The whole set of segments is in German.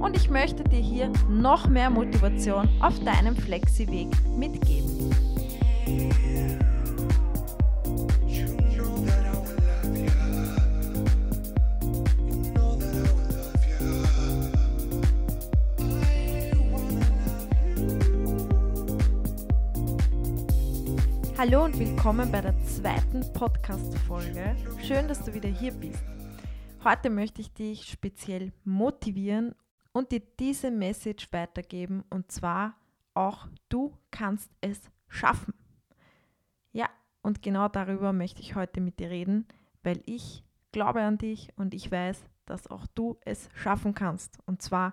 und ich möchte dir hier noch mehr Motivation auf deinem Flexi-Weg mitgeben. Hallo und willkommen bei der zweiten Podcast-Folge. Schön, dass du wieder hier bist. Heute möchte ich dich speziell motivieren und dir diese Message weitergeben und zwar auch du kannst es schaffen. Ja, und genau darüber möchte ich heute mit dir reden, weil ich glaube an dich und ich weiß, dass auch du es schaffen kannst. Und zwar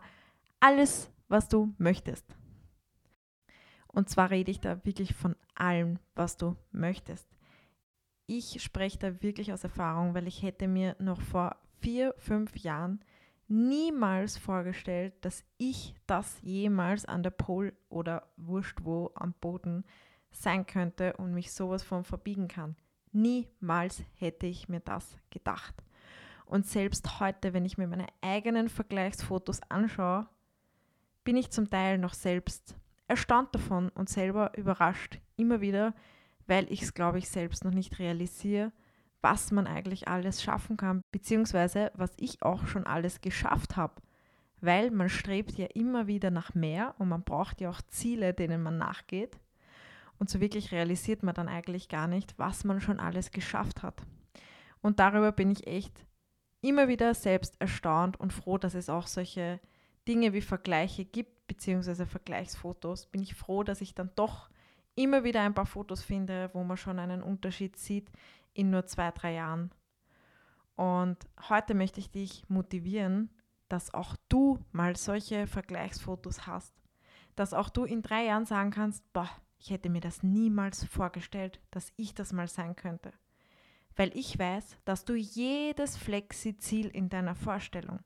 alles, was du möchtest. Und zwar rede ich da wirklich von allem, was du möchtest. Ich spreche da wirklich aus Erfahrung, weil ich hätte mir noch vor vier, fünf Jahren niemals vorgestellt, dass ich das jemals an der Pole oder wurscht wo am Boden sein könnte und mich sowas von verbiegen kann. Niemals hätte ich mir das gedacht. Und selbst heute, wenn ich mir meine eigenen Vergleichsfotos anschaue, bin ich zum Teil noch selbst erstaunt davon und selber überrascht. Immer wieder, weil ich es, glaube ich, selbst noch nicht realisiere, was man eigentlich alles schaffen kann, beziehungsweise was ich auch schon alles geschafft habe. Weil man strebt ja immer wieder nach mehr und man braucht ja auch Ziele, denen man nachgeht. Und so wirklich realisiert man dann eigentlich gar nicht, was man schon alles geschafft hat. Und darüber bin ich echt immer wieder selbst erstaunt und froh, dass es auch solche Dinge wie Vergleiche gibt, beziehungsweise Vergleichsfotos. Bin ich froh, dass ich dann doch immer wieder ein paar Fotos finde, wo man schon einen Unterschied sieht, in nur zwei, drei Jahren. Und heute möchte ich dich motivieren, dass auch du mal solche Vergleichsfotos hast. Dass auch du in drei Jahren sagen kannst, boah, ich hätte mir das niemals vorgestellt, dass ich das mal sein könnte. Weil ich weiß, dass du jedes Flexi-Ziel in deiner Vorstellung,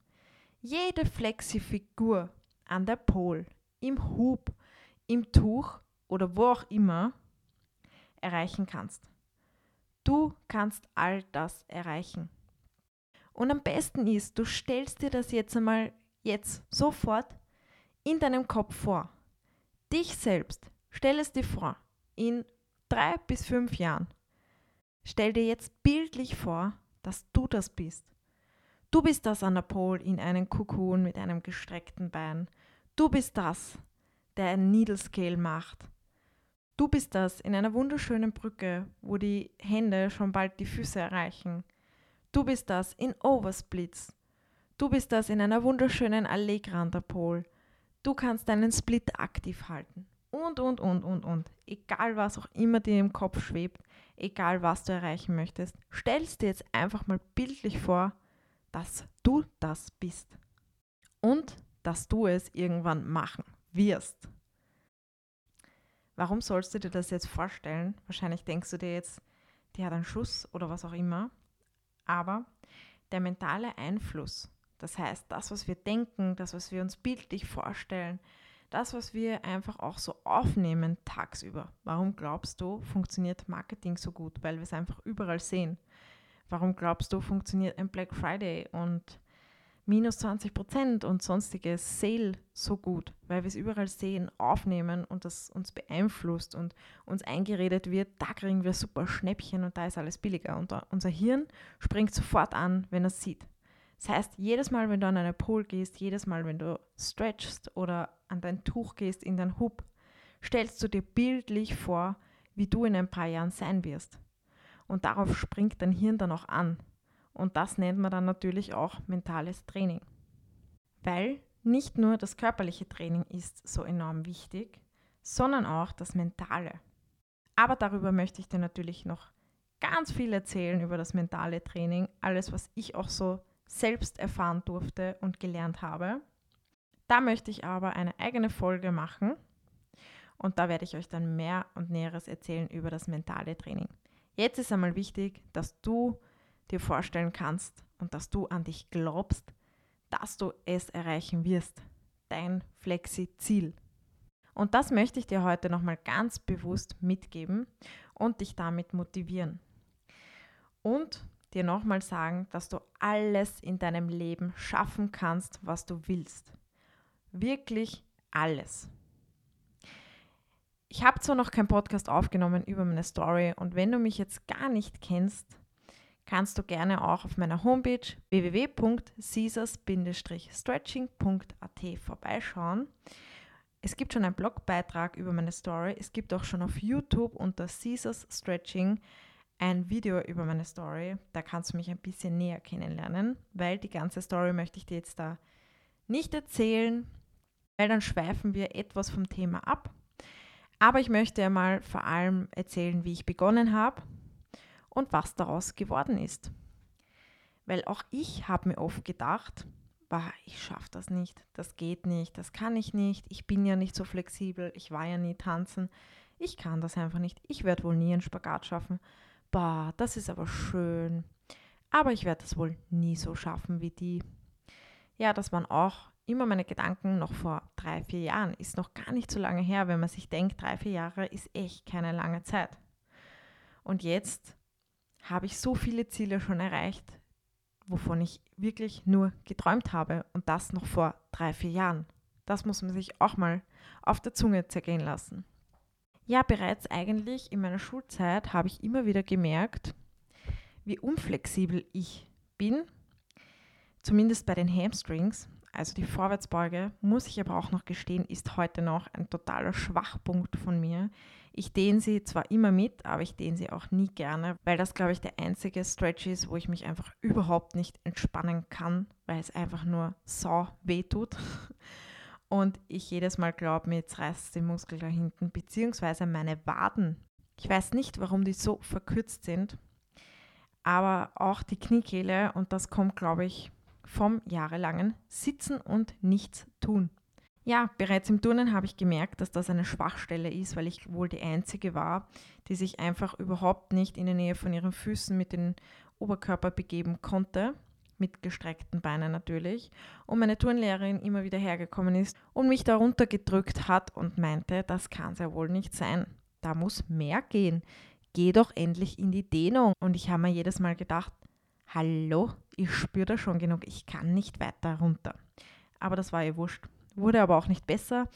jede Flexi-Figur an der Pole, im Hub, im Tuch oder wo auch immer erreichen kannst. Du kannst all das erreichen. Und am besten ist, du stellst dir das jetzt einmal jetzt sofort in deinem Kopf vor. Dich selbst, stell es dir vor, in drei bis fünf Jahren. Stell dir jetzt bildlich vor, dass du das bist. Du bist das an der Pole in einem Kokon mit einem gestreckten Bein. Du bist das, der ein Needle Scale macht. Du bist das in einer wunderschönen Brücke, wo die Hände schon bald die Füße erreichen. Du bist das in Oversplits. Du bist das in einer wunderschönen Allegra an der Pol. Du kannst deinen Split aktiv halten. Und, und, und, und, und. Egal was auch immer dir im Kopf schwebt, egal was du erreichen möchtest, stellst dir jetzt einfach mal bildlich vor, dass du das bist. Und dass du es irgendwann machen wirst. Warum sollst du dir das jetzt vorstellen? Wahrscheinlich denkst du dir jetzt, die hat einen Schuss oder was auch immer. Aber der mentale Einfluss, das heißt, das, was wir denken, das, was wir uns bildlich vorstellen, das, was wir einfach auch so aufnehmen tagsüber. Warum glaubst du, funktioniert Marketing so gut? Weil wir es einfach überall sehen. Warum glaubst du, funktioniert ein Black Friday und minus 20 Prozent und sonstiges Sale so gut, weil wir es überall sehen, aufnehmen und das uns beeinflusst und uns eingeredet wird, da kriegen wir super Schnäppchen und da ist alles billiger. Und unser Hirn springt sofort an, wenn er es sieht. Das heißt, jedes Mal, wenn du an eine Pole gehst, jedes Mal, wenn du stretchst oder an dein Tuch gehst, in dein Hub, stellst du dir bildlich vor, wie du in ein paar Jahren sein wirst. Und darauf springt dein Hirn dann auch an. Und das nennt man dann natürlich auch mentales Training. Weil nicht nur das körperliche Training ist so enorm wichtig, sondern auch das mentale. Aber darüber möchte ich dir natürlich noch ganz viel erzählen über das mentale Training, alles, was ich auch so selbst erfahren durfte und gelernt habe. Da möchte ich aber eine eigene Folge machen. Und da werde ich euch dann mehr und Näheres erzählen über das mentale Training. Jetzt ist einmal wichtig, dass du dir vorstellen kannst und dass du an dich glaubst, dass du es erreichen wirst. Dein Flexi-Ziel. Und das möchte ich dir heute nochmal ganz bewusst mitgeben und dich damit motivieren. Und dir nochmal sagen, dass du alles in deinem Leben schaffen kannst, was du willst. Wirklich alles. Ich habe zwar noch keinen Podcast aufgenommen über meine Story und wenn du mich jetzt gar nicht kennst, kannst du gerne auch auf meiner Homepage www.caesars-stretching.at vorbeischauen. Es gibt schon einen Blogbeitrag über meine Story. Es gibt auch schon auf YouTube unter Caesars Stretching ein Video über meine Story. Da kannst du mich ein bisschen näher kennenlernen, weil die ganze Story möchte ich dir jetzt da nicht erzählen, weil dann schweifen wir etwas vom Thema ab. Aber ich möchte einmal vor allem erzählen, wie ich begonnen habe und was daraus geworden ist. Weil auch ich habe mir oft gedacht, bah, ich schaffe das nicht, das geht nicht, das kann ich nicht, ich bin ja nicht so flexibel, ich war ja nie tanzen, ich kann das einfach nicht, ich werde wohl nie einen Spagat schaffen. Bah, das ist aber schön, aber ich werde das wohl nie so schaffen wie die. Ja, das waren auch immer meine Gedanken noch vor drei, vier Jahren. Ist noch gar nicht so lange her, wenn man sich denkt, drei, vier Jahre ist echt keine lange Zeit. Und jetzt habe ich so viele Ziele schon erreicht, wovon ich wirklich nur geträumt habe und das noch vor drei, vier Jahren. Das muss man sich auch mal auf der Zunge zergehen lassen. Ja, bereits eigentlich in meiner Schulzeit habe ich immer wieder gemerkt, wie unflexibel ich bin, zumindest bei den Hamstrings. Also die Vorwärtsbeuge, muss ich aber auch noch gestehen, ist heute noch ein totaler Schwachpunkt von mir. Ich dehne sie zwar immer mit, aber ich dehne sie auch nie gerne, weil das, glaube ich, der einzige Stretch ist, wo ich mich einfach überhaupt nicht entspannen kann, weil es einfach nur so weh tut. Und ich jedes Mal glaube, mir jetzt reißt den Muskel da hinten, beziehungsweise meine Waden. Ich weiß nicht, warum die so verkürzt sind, aber auch die Kniekehle, und das kommt, glaube ich, vom jahrelangen Sitzen und Nichts tun. Ja, bereits im Turnen habe ich gemerkt, dass das eine Schwachstelle ist, weil ich wohl die Einzige war, die sich einfach überhaupt nicht in der Nähe von ihren Füßen mit dem Oberkörper begeben konnte, mit gestreckten Beinen natürlich, und meine Turnlehrerin immer wieder hergekommen ist und mich darunter gedrückt hat und meinte, das kann es ja wohl nicht sein. Da muss mehr gehen. Geh doch endlich in die Dehnung. Und ich habe mir jedes Mal gedacht, hallo, ich spüre da schon genug, ich kann nicht weiter runter. Aber das war ihr wurscht. Wurde aber auch nicht besser,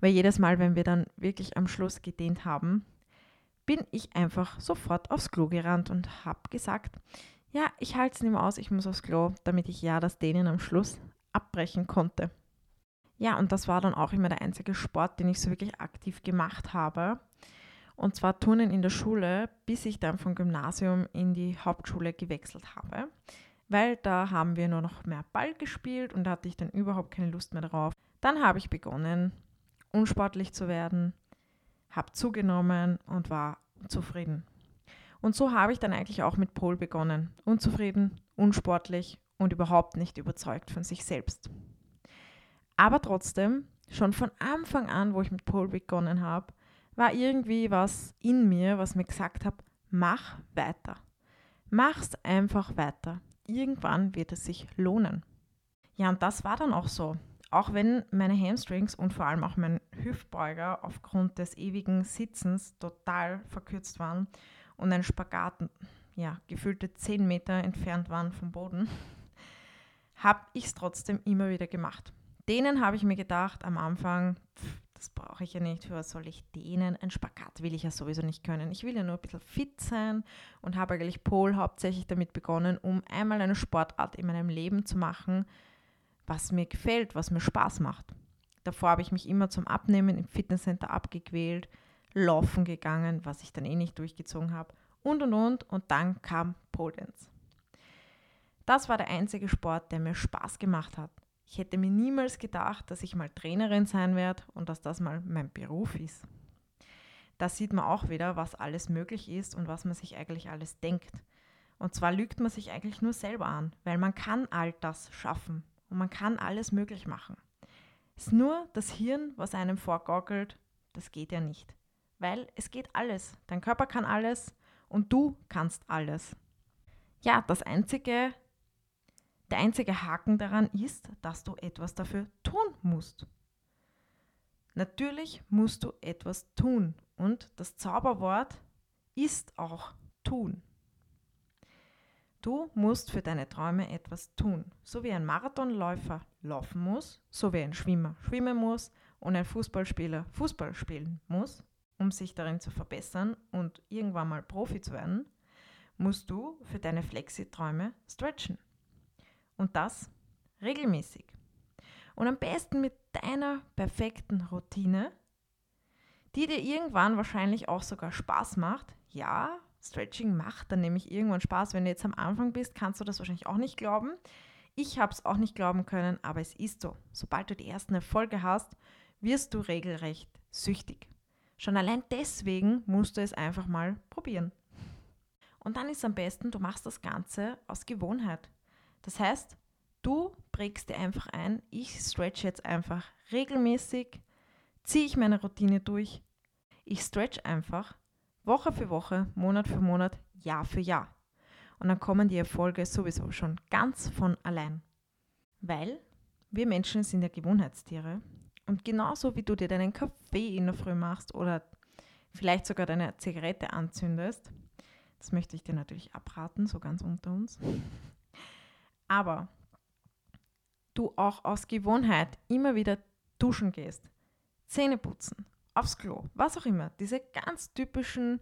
weil jedes Mal, wenn wir dann wirklich am Schluss gedehnt haben, bin ich einfach sofort aufs Klo gerannt und habe gesagt, ja, ich halte es nicht mehr aus, ich muss aufs Klo, damit ich ja das Dehnen am Schluss abbrechen konnte. Ja, und das war dann auch immer der einzige Sport, den ich so wirklich aktiv gemacht habe. Und zwar Turnen in der Schule, bis ich dann vom Gymnasium in die Hauptschule gewechselt habe. Weil da haben wir nur noch mehr Ball gespielt und da hatte ich dann überhaupt keine Lust mehr darauf. Dann habe ich begonnen, unsportlich zu werden, habe zugenommen und war zufrieden. Und so habe ich dann eigentlich auch mit Pol begonnen. Unzufrieden, unsportlich und überhaupt nicht überzeugt von sich selbst. Aber trotzdem, schon von Anfang an, wo ich mit Pol begonnen habe, war irgendwie was in mir, was mir gesagt hat, mach weiter. Mach's einfach weiter. Irgendwann wird es sich lohnen. Ja, und das war dann auch so. Auch wenn meine Hamstrings und vor allem auch mein Hüftbeuger aufgrund des ewigen Sitzens total verkürzt waren und ein Spagat, ja, gefühlte 10 Meter entfernt waren vom Boden, habe ich es trotzdem immer wieder gemacht. Denen habe ich mir gedacht am Anfang, pff, das brauche ich ja nicht, für was soll ich dehnen? Ein Spagat will ich ja sowieso nicht können. Ich will ja nur ein bisschen fit sein und habe eigentlich Pol hauptsächlich damit begonnen, um einmal eine Sportart in meinem Leben zu machen, was mir gefällt, was mir Spaß macht. Davor habe ich mich immer zum Abnehmen im Fitnesscenter abgequält, laufen gegangen, was ich dann eh nicht durchgezogen habe und und und und dann kam Pole Dance. Das war der einzige Sport, der mir Spaß gemacht hat. Ich hätte mir niemals gedacht, dass ich mal Trainerin sein werde und dass das mal mein Beruf ist. Da sieht man auch wieder, was alles möglich ist und was man sich eigentlich alles denkt. Und zwar lügt man sich eigentlich nur selber an, weil man kann all das schaffen und man kann alles möglich machen. Es ist nur das Hirn, was einem vorgaukelt, Das geht ja nicht. Weil es geht alles. Dein Körper kann alles und du kannst alles. Ja, das einzige, der einzige Haken daran ist, dass du etwas dafür tun musst. Natürlich musst du etwas tun und das Zauberwort ist auch tun. Du musst für deine Träume etwas tun. So wie ein Marathonläufer laufen muss, so wie ein Schwimmer schwimmen muss und ein Fußballspieler Fußball spielen muss, um sich darin zu verbessern und irgendwann mal Profi zu werden, musst du für deine Flexi-Träume stretchen. Und das regelmäßig. Und am besten mit deiner perfekten Routine, die dir irgendwann wahrscheinlich auch sogar Spaß macht. Ja, Stretching macht dann nämlich irgendwann Spaß. Wenn du jetzt am Anfang bist, kannst du das wahrscheinlich auch nicht glauben. Ich habe es auch nicht glauben können, aber es ist so. Sobald du die ersten Erfolge hast, wirst du regelrecht süchtig. Schon allein deswegen musst du es einfach mal probieren. Und dann ist am besten, du machst das Ganze aus Gewohnheit. Das heißt, du prägst dir einfach ein, ich stretch jetzt einfach regelmäßig, ziehe ich meine Routine durch. Ich stretch einfach Woche für Woche, Monat für Monat, Jahr für Jahr. Und dann kommen die Erfolge sowieso schon ganz von allein. Weil wir Menschen sind ja Gewohnheitstiere. Und genauso wie du dir deinen Kaffee in der Früh machst oder vielleicht sogar deine Zigarette anzündest, das möchte ich dir natürlich abraten, so ganz unter uns. Aber du auch aus Gewohnheit immer wieder duschen gehst, Zähne putzen, aufs Klo, was auch immer. Diese ganz typischen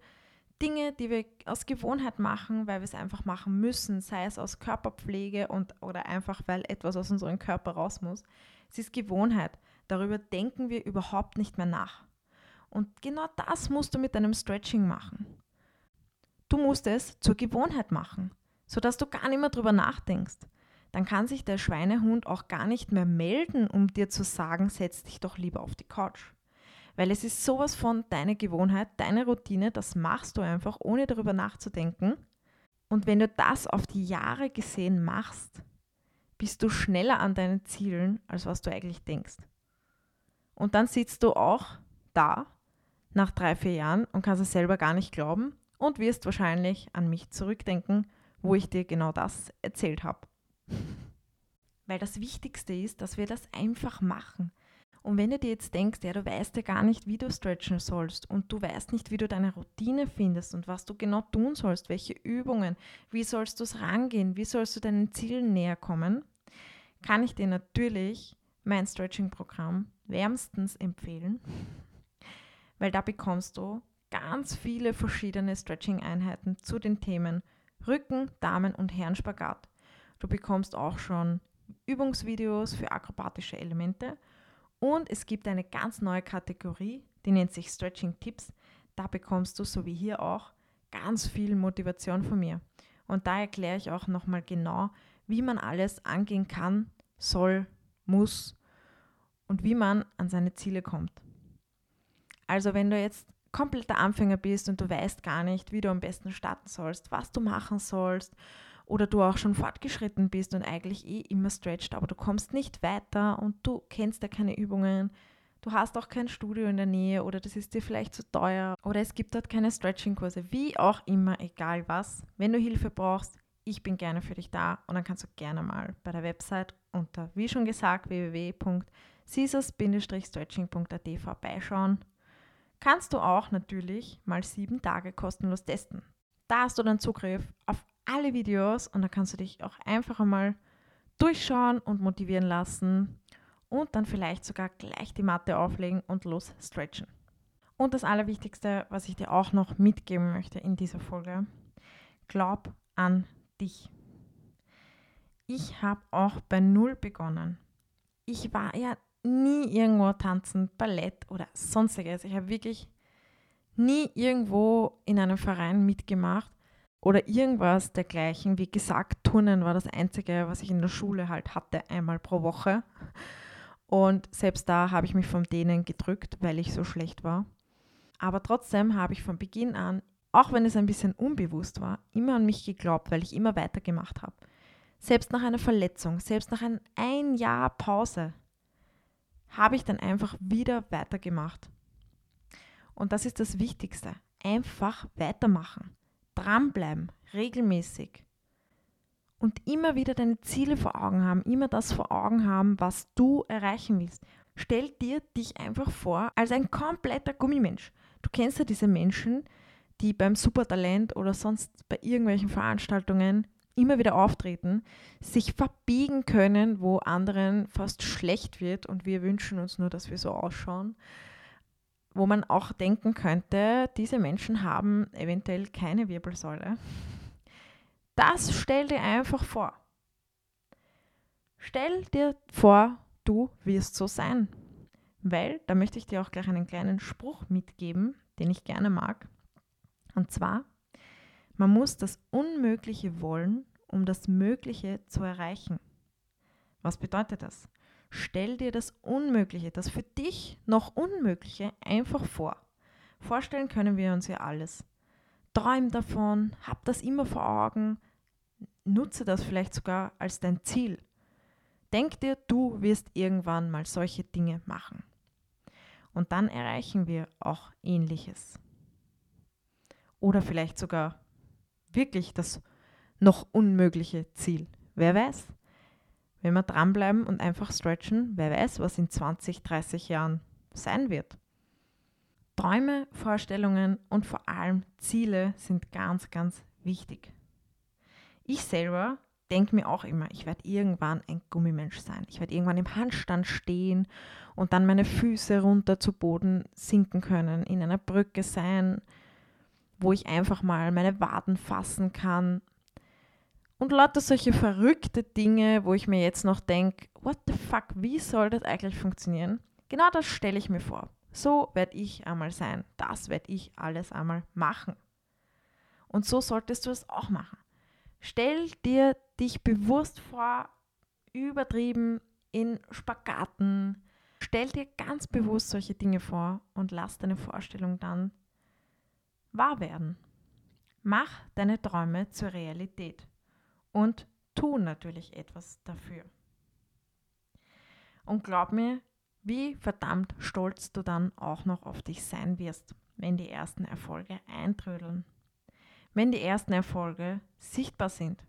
Dinge, die wir aus Gewohnheit machen, weil wir es einfach machen müssen, sei es aus Körperpflege und, oder einfach, weil etwas aus unserem Körper raus muss. Es ist Gewohnheit. Darüber denken wir überhaupt nicht mehr nach. Und genau das musst du mit deinem Stretching machen. Du musst es zur Gewohnheit machen, sodass du gar nicht mehr drüber nachdenkst. Dann kann sich der Schweinehund auch gar nicht mehr melden, um dir zu sagen, setz dich doch lieber auf die Couch. Weil es ist sowas von deine Gewohnheit, deine Routine, das machst du einfach, ohne darüber nachzudenken. Und wenn du das auf die Jahre gesehen machst, bist du schneller an deinen Zielen, als was du eigentlich denkst. Und dann sitzt du auch da nach drei, vier Jahren und kannst es selber gar nicht glauben und wirst wahrscheinlich an mich zurückdenken, wo ich dir genau das erzählt habe. Weil das Wichtigste ist, dass wir das einfach machen. Und wenn du dir jetzt denkst, ja, du weißt ja gar nicht, wie du stretchen sollst und du weißt nicht, wie du deine Routine findest und was du genau tun sollst, welche Übungen, wie sollst du es rangehen, wie sollst du deinen Zielen näher kommen, kann ich dir natürlich mein Stretching-Programm wärmstens empfehlen, weil da bekommst du ganz viele verschiedene Stretching-Einheiten zu den Themen Rücken, Damen und Herrenspagat. Du bekommst auch schon Übungsvideos für akrobatische Elemente und es gibt eine ganz neue Kategorie, die nennt sich Stretching Tipps. Da bekommst du, so wie hier auch, ganz viel Motivation von mir. Und da erkläre ich auch nochmal genau, wie man alles angehen kann, soll, muss und wie man an seine Ziele kommt. Also wenn du jetzt kompletter Anfänger bist und du weißt gar nicht, wie du am besten starten sollst, was du machen sollst oder du auch schon fortgeschritten bist und eigentlich eh immer stretcht, aber du kommst nicht weiter und du kennst ja keine Übungen, du hast auch kein Studio in der Nähe oder das ist dir vielleicht zu teuer oder es gibt dort keine Stretching-Kurse, wie auch immer, egal was. Wenn du Hilfe brauchst, ich bin gerne für dich da und dann kannst du gerne mal bei der Website unter, wie schon gesagt, www.caesars-stretching.at vorbeischauen. Kannst du auch natürlich mal sieben Tage kostenlos testen. Da hast du dann Zugriff auf alle Videos und da kannst du dich auch einfach einmal durchschauen und motivieren lassen und dann vielleicht sogar gleich die Matte auflegen und los stretchen. Und das Allerwichtigste, was ich dir auch noch mitgeben möchte in dieser Folge, glaub an dich. Ich habe auch bei Null begonnen. Ich war ja nie irgendwo tanzen, Ballett oder sonstiges. Ich habe wirklich nie irgendwo in einem Verein mitgemacht oder irgendwas dergleichen. Wie gesagt, Turnen war das Einzige, was ich in der Schule halt hatte, einmal pro Woche. Und selbst da habe ich mich vom Dehnen gedrückt, weil ich so schlecht war. Aber trotzdem habe ich von Beginn an, auch wenn es ein bisschen unbewusst war, immer an mich geglaubt, weil ich immer weitergemacht habe. Selbst nach einer Verletzung, selbst nach einem ein Jahr Pause, habe ich dann einfach wieder weitergemacht. Und das ist das Wichtigste. Einfach weitermachen. Dranbleiben, regelmäßig. Und immer wieder deine Ziele vor Augen haben, immer das vor Augen haben, was du erreichen willst. Stell dir dich einfach vor als ein kompletter Gummimensch. Du kennst ja diese Menschen, die beim Supertalent oder sonst bei irgendwelchen Veranstaltungen immer wieder auftreten, sich verbiegen können, wo anderen fast schlecht wird und wir wünschen uns nur, dass wir so ausschauen, wo man auch denken könnte, diese Menschen haben eventuell keine Wirbelsäule. Das stell dir einfach vor. Stell dir vor, du wirst so sein. Weil, da möchte ich dir auch gleich einen kleinen Spruch mitgeben, den ich gerne mag. Und zwar, man muss das Unmögliche wollen, um das Mögliche zu erreichen. Was bedeutet das? Stell dir das Unmögliche, das für dich noch Unmögliche einfach vor. Vorstellen können wir uns ja alles. Träum davon, hab das immer vor Augen, nutze das vielleicht sogar als dein Ziel. Denk dir, du wirst irgendwann mal solche Dinge machen. Und dann erreichen wir auch ähnliches. Oder vielleicht sogar wirklich das noch unmögliche Ziel. Wer weiß? Wenn wir dranbleiben und einfach stretchen, wer weiß, was in 20, 30 Jahren sein wird. Träume, Vorstellungen und vor allem Ziele sind ganz, ganz wichtig. Ich selber denke mir auch immer, ich werde irgendwann ein Gummimensch sein. Ich werde irgendwann im Handstand stehen und dann meine Füße runter zu Boden sinken können, in einer Brücke sein, wo ich einfach mal meine Waden fassen kann. Und lauter solche verrückte Dinge, wo ich mir jetzt noch denke, what the fuck, wie soll das eigentlich funktionieren? Genau das stelle ich mir vor. So werde ich einmal sein. Das werde ich alles einmal machen. Und so solltest du es auch machen. Stell dir dich bewusst vor, übertrieben in Spagaten. Stell dir ganz bewusst solche Dinge vor und lass deine Vorstellung dann wahr werden. Mach deine Träume zur Realität und tu natürlich etwas dafür. Und glaub mir, wie verdammt stolz du dann auch noch auf dich sein wirst, wenn die ersten Erfolge eintrödeln wenn die ersten Erfolge sichtbar sind.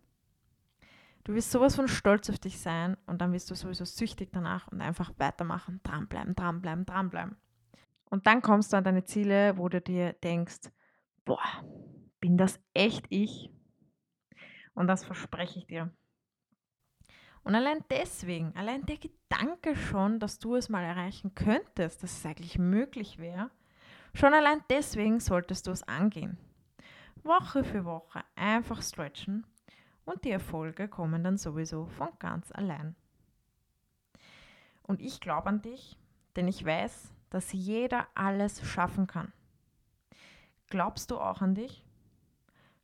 Du wirst sowas von stolz auf dich sein und dann wirst du sowieso süchtig danach und einfach weitermachen, dranbleiben, dranbleiben, dranbleiben. Und dann kommst du an deine Ziele, wo du dir denkst, boah, bin das echt ich? Und das verspreche ich dir. Und allein deswegen, allein der Gedanke schon, dass du es mal erreichen könntest, dass es eigentlich möglich wäre, schon allein deswegen solltest du es angehen. Woche für Woche einfach stretchen und die Erfolge kommen dann sowieso von ganz allein. Und ich glaube an dich, denn ich weiß, dass jeder alles schaffen kann. Glaubst du auch an dich?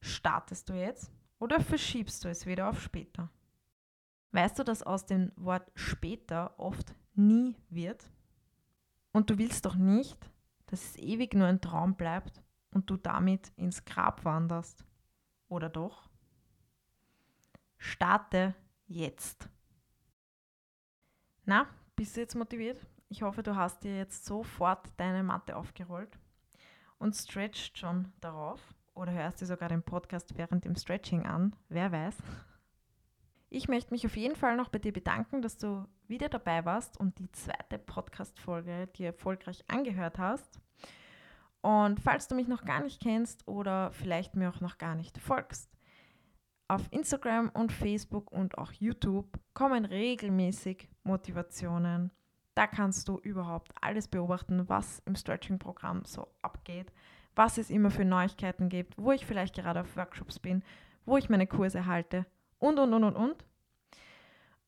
Startest du jetzt oder verschiebst du es wieder auf später? Weißt du, dass aus dem Wort später oft nie wird? Und du willst doch nicht, dass es ewig nur ein Traum bleibt und du damit ins Grab wanderst. Oder doch? Starte jetzt. Na, bist du jetzt motiviert? Ich hoffe, du hast dir jetzt sofort deine Matte aufgerollt und stretcht schon darauf oder hörst dir sogar den Podcast während dem Stretching an. Wer weiß. Ich möchte mich auf jeden Fall noch bei dir bedanken, dass du wieder dabei warst und die zweite Podcast-Folge dir erfolgreich angehört hast. Und falls du mich noch gar nicht kennst oder vielleicht mir auch noch gar nicht folgst, auf Instagram und Facebook und auch YouTube kommen regelmäßig Motivationen. Da kannst du überhaupt alles beobachten, was im Stretching-Programm so abgeht, was es immer für Neuigkeiten gibt, wo ich vielleicht gerade auf Workshops bin, wo ich meine Kurse halte und, und, und, und, und.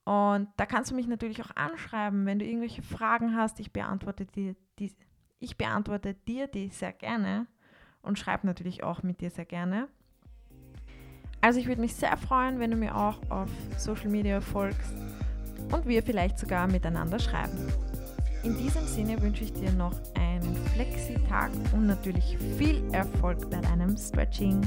Und da kannst du mich natürlich auch anschreiben, wenn du irgendwelche Fragen hast. Ich beantworte dir die, ich beantworte dir die sehr gerne und schreibe natürlich auch mit dir sehr gerne. Also ich würde mich sehr freuen, wenn du mir auch auf Social Media folgst und wir vielleicht sogar miteinander schreiben. In diesem Sinne wünsche ich dir noch einen Flexi-Tag und natürlich viel Erfolg bei deinem Stretching.